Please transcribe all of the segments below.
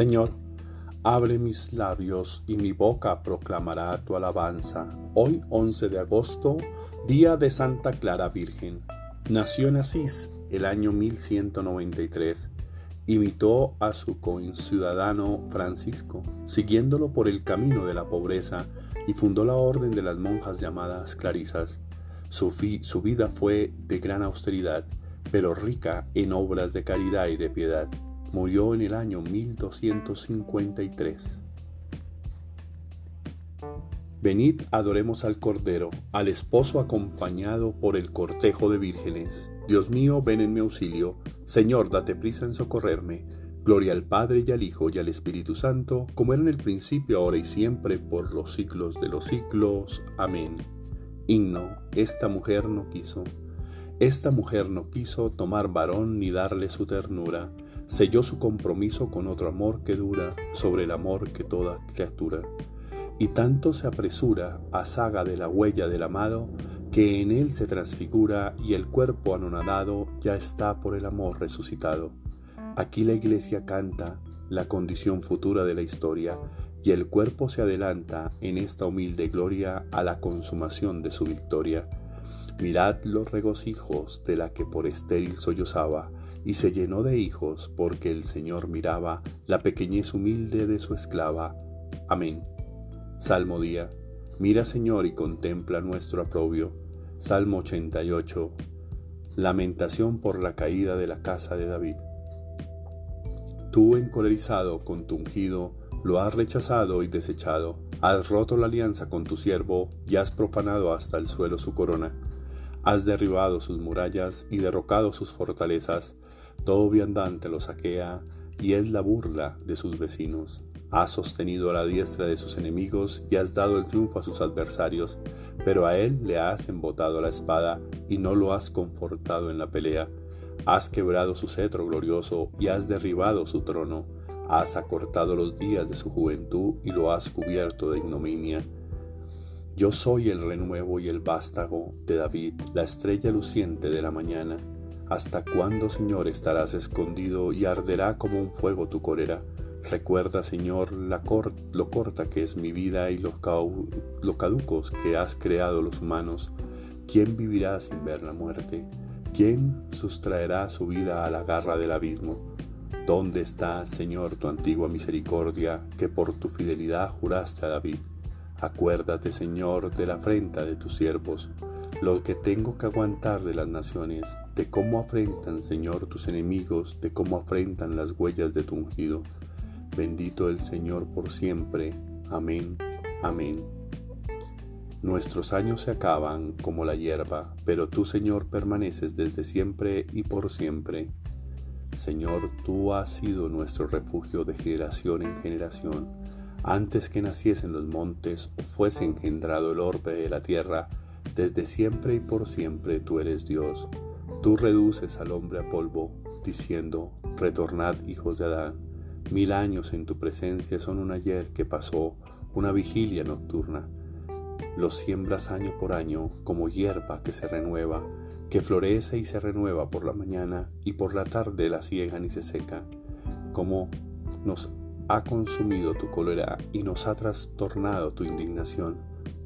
Señor, abre mis labios y mi boca proclamará tu alabanza. Hoy 11 de agosto, día de Santa Clara Virgen. Nació en Asís el año 1193. Imitó a su coinciudadano Francisco, siguiéndolo por el camino de la pobreza, y fundó la orden de las monjas llamadas clarisas. Su vida fue de gran austeridad, pero rica en obras de caridad y de piedad. Murió en el año 1253. Venid, adoremos al Cordero, al esposo acompañado por el cortejo de vírgenes. Dios mío, ven en mi auxilio. Señor, date prisa en socorrerme. Gloria al Padre y al Hijo y al Espíritu Santo, como era en el principio, ahora y siempre, por los siglos de los siglos. Amén. Himno, esta mujer no quiso. Esta mujer no quiso tomar varón ni darle su ternura selló su compromiso con otro amor que dura sobre el amor que toda criatura. Y tanto se apresura a saga de la huella del amado, que en él se transfigura y el cuerpo anonadado ya está por el amor resucitado. Aquí la iglesia canta la condición futura de la historia, y el cuerpo se adelanta en esta humilde gloria a la consumación de su victoria. Mirad los regocijos de la que por estéril sollozaba, y se llenó de hijos porque el Señor miraba la pequeñez humilde de su esclava. Amén. Salmo día. Mira Señor y contempla nuestro aprobio. Salmo 88. Lamentación por la caída de la casa de David. Tú encolerizado con tu ungido, lo has rechazado y desechado, has roto la alianza con tu siervo y has profanado hasta el suelo su corona. Has derribado sus murallas y derrocado sus fortalezas, todo viandante lo saquea y es la burla de sus vecinos. Has sostenido a la diestra de sus enemigos y has dado el triunfo a sus adversarios, pero a él le has embotado la espada y no lo has confortado en la pelea. Has quebrado su cetro glorioso y has derribado su trono. Has acortado los días de su juventud y lo has cubierto de ignominia. Yo soy el renuevo y el vástago de David, la estrella luciente de la mañana. ¿Hasta cuándo, Señor, estarás escondido y arderá como un fuego tu cólera? Recuerda, Señor, lo corta que es mi vida y los, lo caducos que has creado los humanos. ¿Quién vivirá sin ver la muerte? ¿Quién sustraerá su vida a la garra del abismo? ¿Dónde está, Señor, tu antigua misericordia que por tu fidelidad juraste a David? Acuérdate, Señor, de la afrenta de tus siervos lo que tengo que aguantar de las naciones, de cómo afrentan, Señor, tus enemigos, de cómo afrentan las huellas de tu ungido. Bendito el Señor por siempre. Amén. Amén. Nuestros años se acaban como la hierba, pero tú, Señor, permaneces desde siempre y por siempre. Señor, tú has sido nuestro refugio de generación en generación. Antes que naciesen los montes o fuese engendrado el orbe de la tierra, desde siempre y por siempre tú eres Dios. Tú reduces al hombre a polvo, diciendo, retornad hijos de Adán. Mil años en tu presencia son un ayer que pasó, una vigilia nocturna. Los siembras año por año como hierba que se renueva, que florece y se renueva por la mañana y por la tarde la ciegan y se seca. Como nos ha consumido tu cólera y nos ha trastornado tu indignación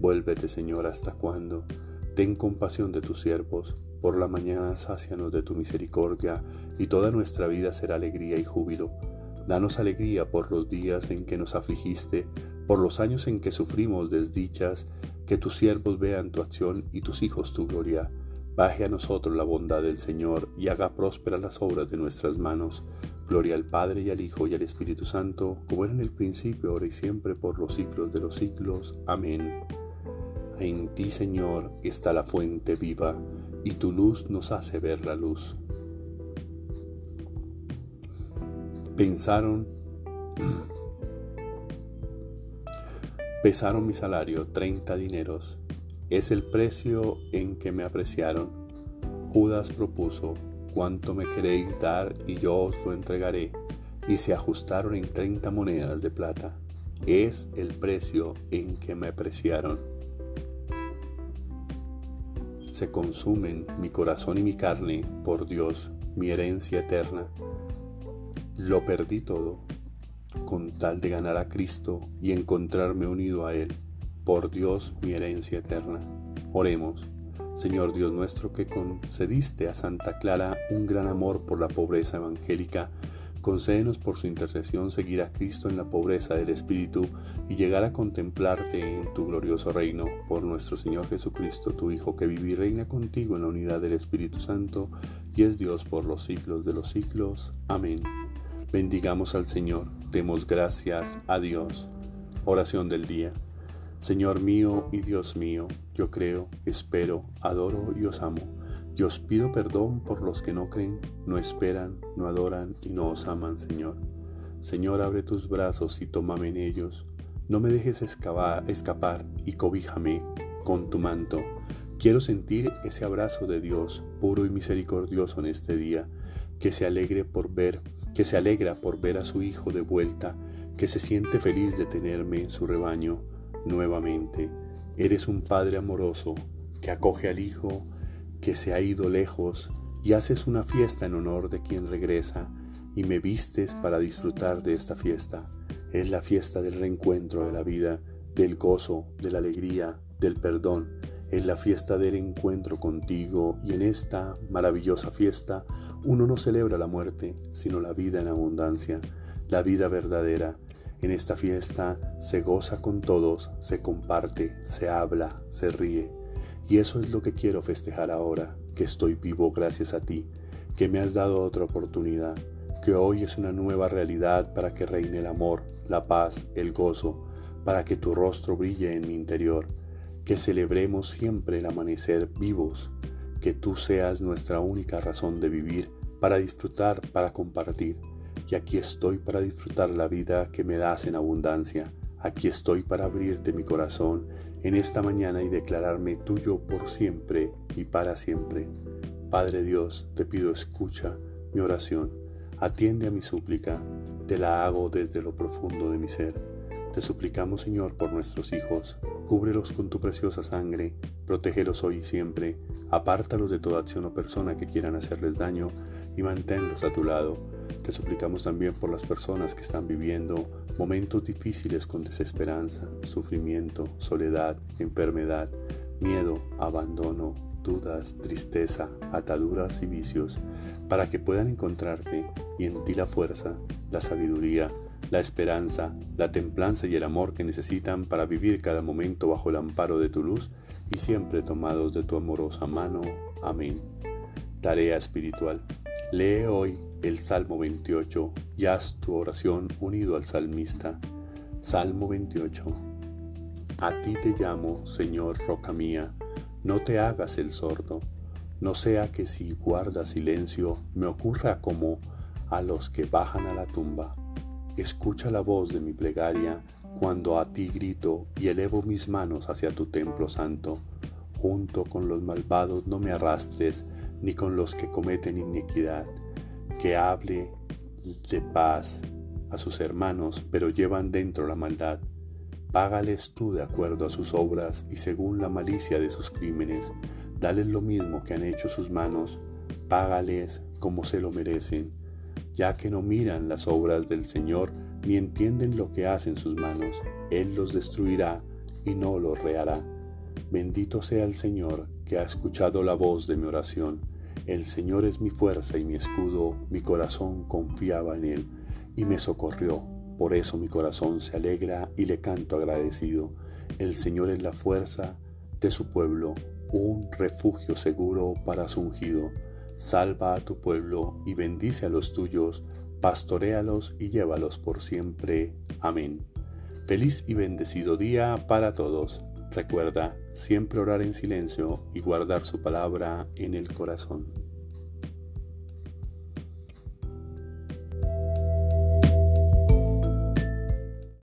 Vuélvete, Señor, hasta cuándo. Ten compasión de tus siervos. Por la mañana sácianos de tu misericordia, y toda nuestra vida será alegría y júbilo. Danos alegría por los días en que nos afligiste, por los años en que sufrimos desdichas, que tus siervos vean tu acción y tus hijos tu gloria. Baje a nosotros la bondad del Señor y haga prósperas las obras de nuestras manos. Gloria al Padre y al Hijo y al Espíritu Santo, como era en el principio, ahora y siempre, por los siglos de los siglos. Amén. En ti, Señor, está la fuente viva, y tu luz nos hace ver la luz. Pensaron, pesaron mi salario, 30 dineros. Es el precio en que me apreciaron. Judas propuso, ¿cuánto me queréis dar y yo os lo entregaré? Y se ajustaron en 30 monedas de plata. Es el precio en que me apreciaron. Se consumen mi corazón y mi carne por Dios, mi herencia eterna. Lo perdí todo con tal de ganar a Cristo y encontrarme unido a Él. Por Dios, mi herencia eterna. Oremos. Señor Dios nuestro, que concediste a Santa Clara un gran amor por la pobreza evangélica, concédenos por su intercesión seguir a Cristo en la pobreza del Espíritu y llegar a contemplarte en tu glorioso reino, por nuestro Señor Jesucristo, tu Hijo, que vive y reina contigo en la unidad del Espíritu Santo, y es Dios por los siglos de los siglos. Amén. Bendigamos al Señor, demos gracias a Dios. Oración del día. Señor mío y Dios mío, yo creo, espero, adoro y os amo. Y os pido perdón por los que no creen, no esperan, no adoran y no os aman, Señor. Señor, abre tus brazos y tómame en ellos. No me dejes escapar, escapar y cobíjame con tu manto. Quiero sentir ese abrazo de Dios, puro y misericordioso en este día, que se alegre por ver que se alegra por ver a su hijo de vuelta, que se siente feliz de tenerme en su rebaño nuevamente. Eres un Padre amoroso, que acoge al Hijo que se ha ido lejos y haces una fiesta en honor de quien regresa y me vistes para disfrutar de esta fiesta. Es la fiesta del reencuentro de la vida, del gozo, de la alegría, del perdón. Es la fiesta del encuentro contigo y en esta maravillosa fiesta uno no celebra la muerte, sino la vida en abundancia, la vida verdadera. En esta fiesta se goza con todos, se comparte, se habla, se ríe. Y eso es lo que quiero festejar ahora, que estoy vivo gracias a ti, que me has dado otra oportunidad, que hoy es una nueva realidad para que reine el amor, la paz, el gozo, para que tu rostro brille en mi interior, que celebremos siempre el amanecer vivos, que tú seas nuestra única razón de vivir, para disfrutar, para compartir. Y aquí estoy para disfrutar la vida que me das en abundancia. Aquí estoy para abrirte mi corazón en esta mañana y declararme tuyo por siempre y para siempre. Padre Dios, te pido escucha mi oración, atiende a mi súplica, te la hago desde lo profundo de mi ser. Te suplicamos, Señor, por nuestros hijos, cúbrelos con tu preciosa sangre, protégelos hoy y siempre, apártalos de toda acción o persona que quieran hacerles daño y manténlos a tu lado. Te suplicamos también por las personas que están viviendo momentos difíciles con desesperanza, sufrimiento, soledad, enfermedad, miedo, abandono, dudas, tristeza, ataduras y vicios, para que puedan encontrarte y en ti la fuerza, la sabiduría, la esperanza, la templanza y el amor que necesitan para vivir cada momento bajo el amparo de tu luz y siempre tomados de tu amorosa mano. Amén. Tarea espiritual. Lee hoy el Salmo 28 y haz tu oración unido al salmista. Salmo 28. A ti te llamo, Señor, roca mía, no te hagas el sordo, no sea que si guarda silencio me ocurra como a los que bajan a la tumba Escucha la voz de mi plegaria cuando a ti grito y elevo mis manos hacia tu templo santo. Junto con los malvados no me arrastres, ni con los que cometen iniquidad. Que hable de paz a sus hermanos, pero llevan dentro la maldad. Págales tú de acuerdo a sus obras y según la malicia de sus crímenes. Dales lo mismo que han hecho sus manos. Págales como se lo merecen ya que no miran las obras del Señor ni entienden lo que hacen sus manos. Él los destruirá y no los rehará. Bendito sea el Señor que ha escuchado la voz de mi oración. El Señor es mi fuerza y mi escudo, mi corazón confiaba en Él y me socorrió. Por eso mi corazón se alegra y le canto agradecido. El Señor es la fuerza de su pueblo, un refugio seguro para su ungido. Salva a tu pueblo y bendice a los tuyos, pastoréalos y llévalos por siempre. Amén. Feliz y bendecido día para todos. Recuerda siempre orar en silencio y guardar su palabra en el corazón.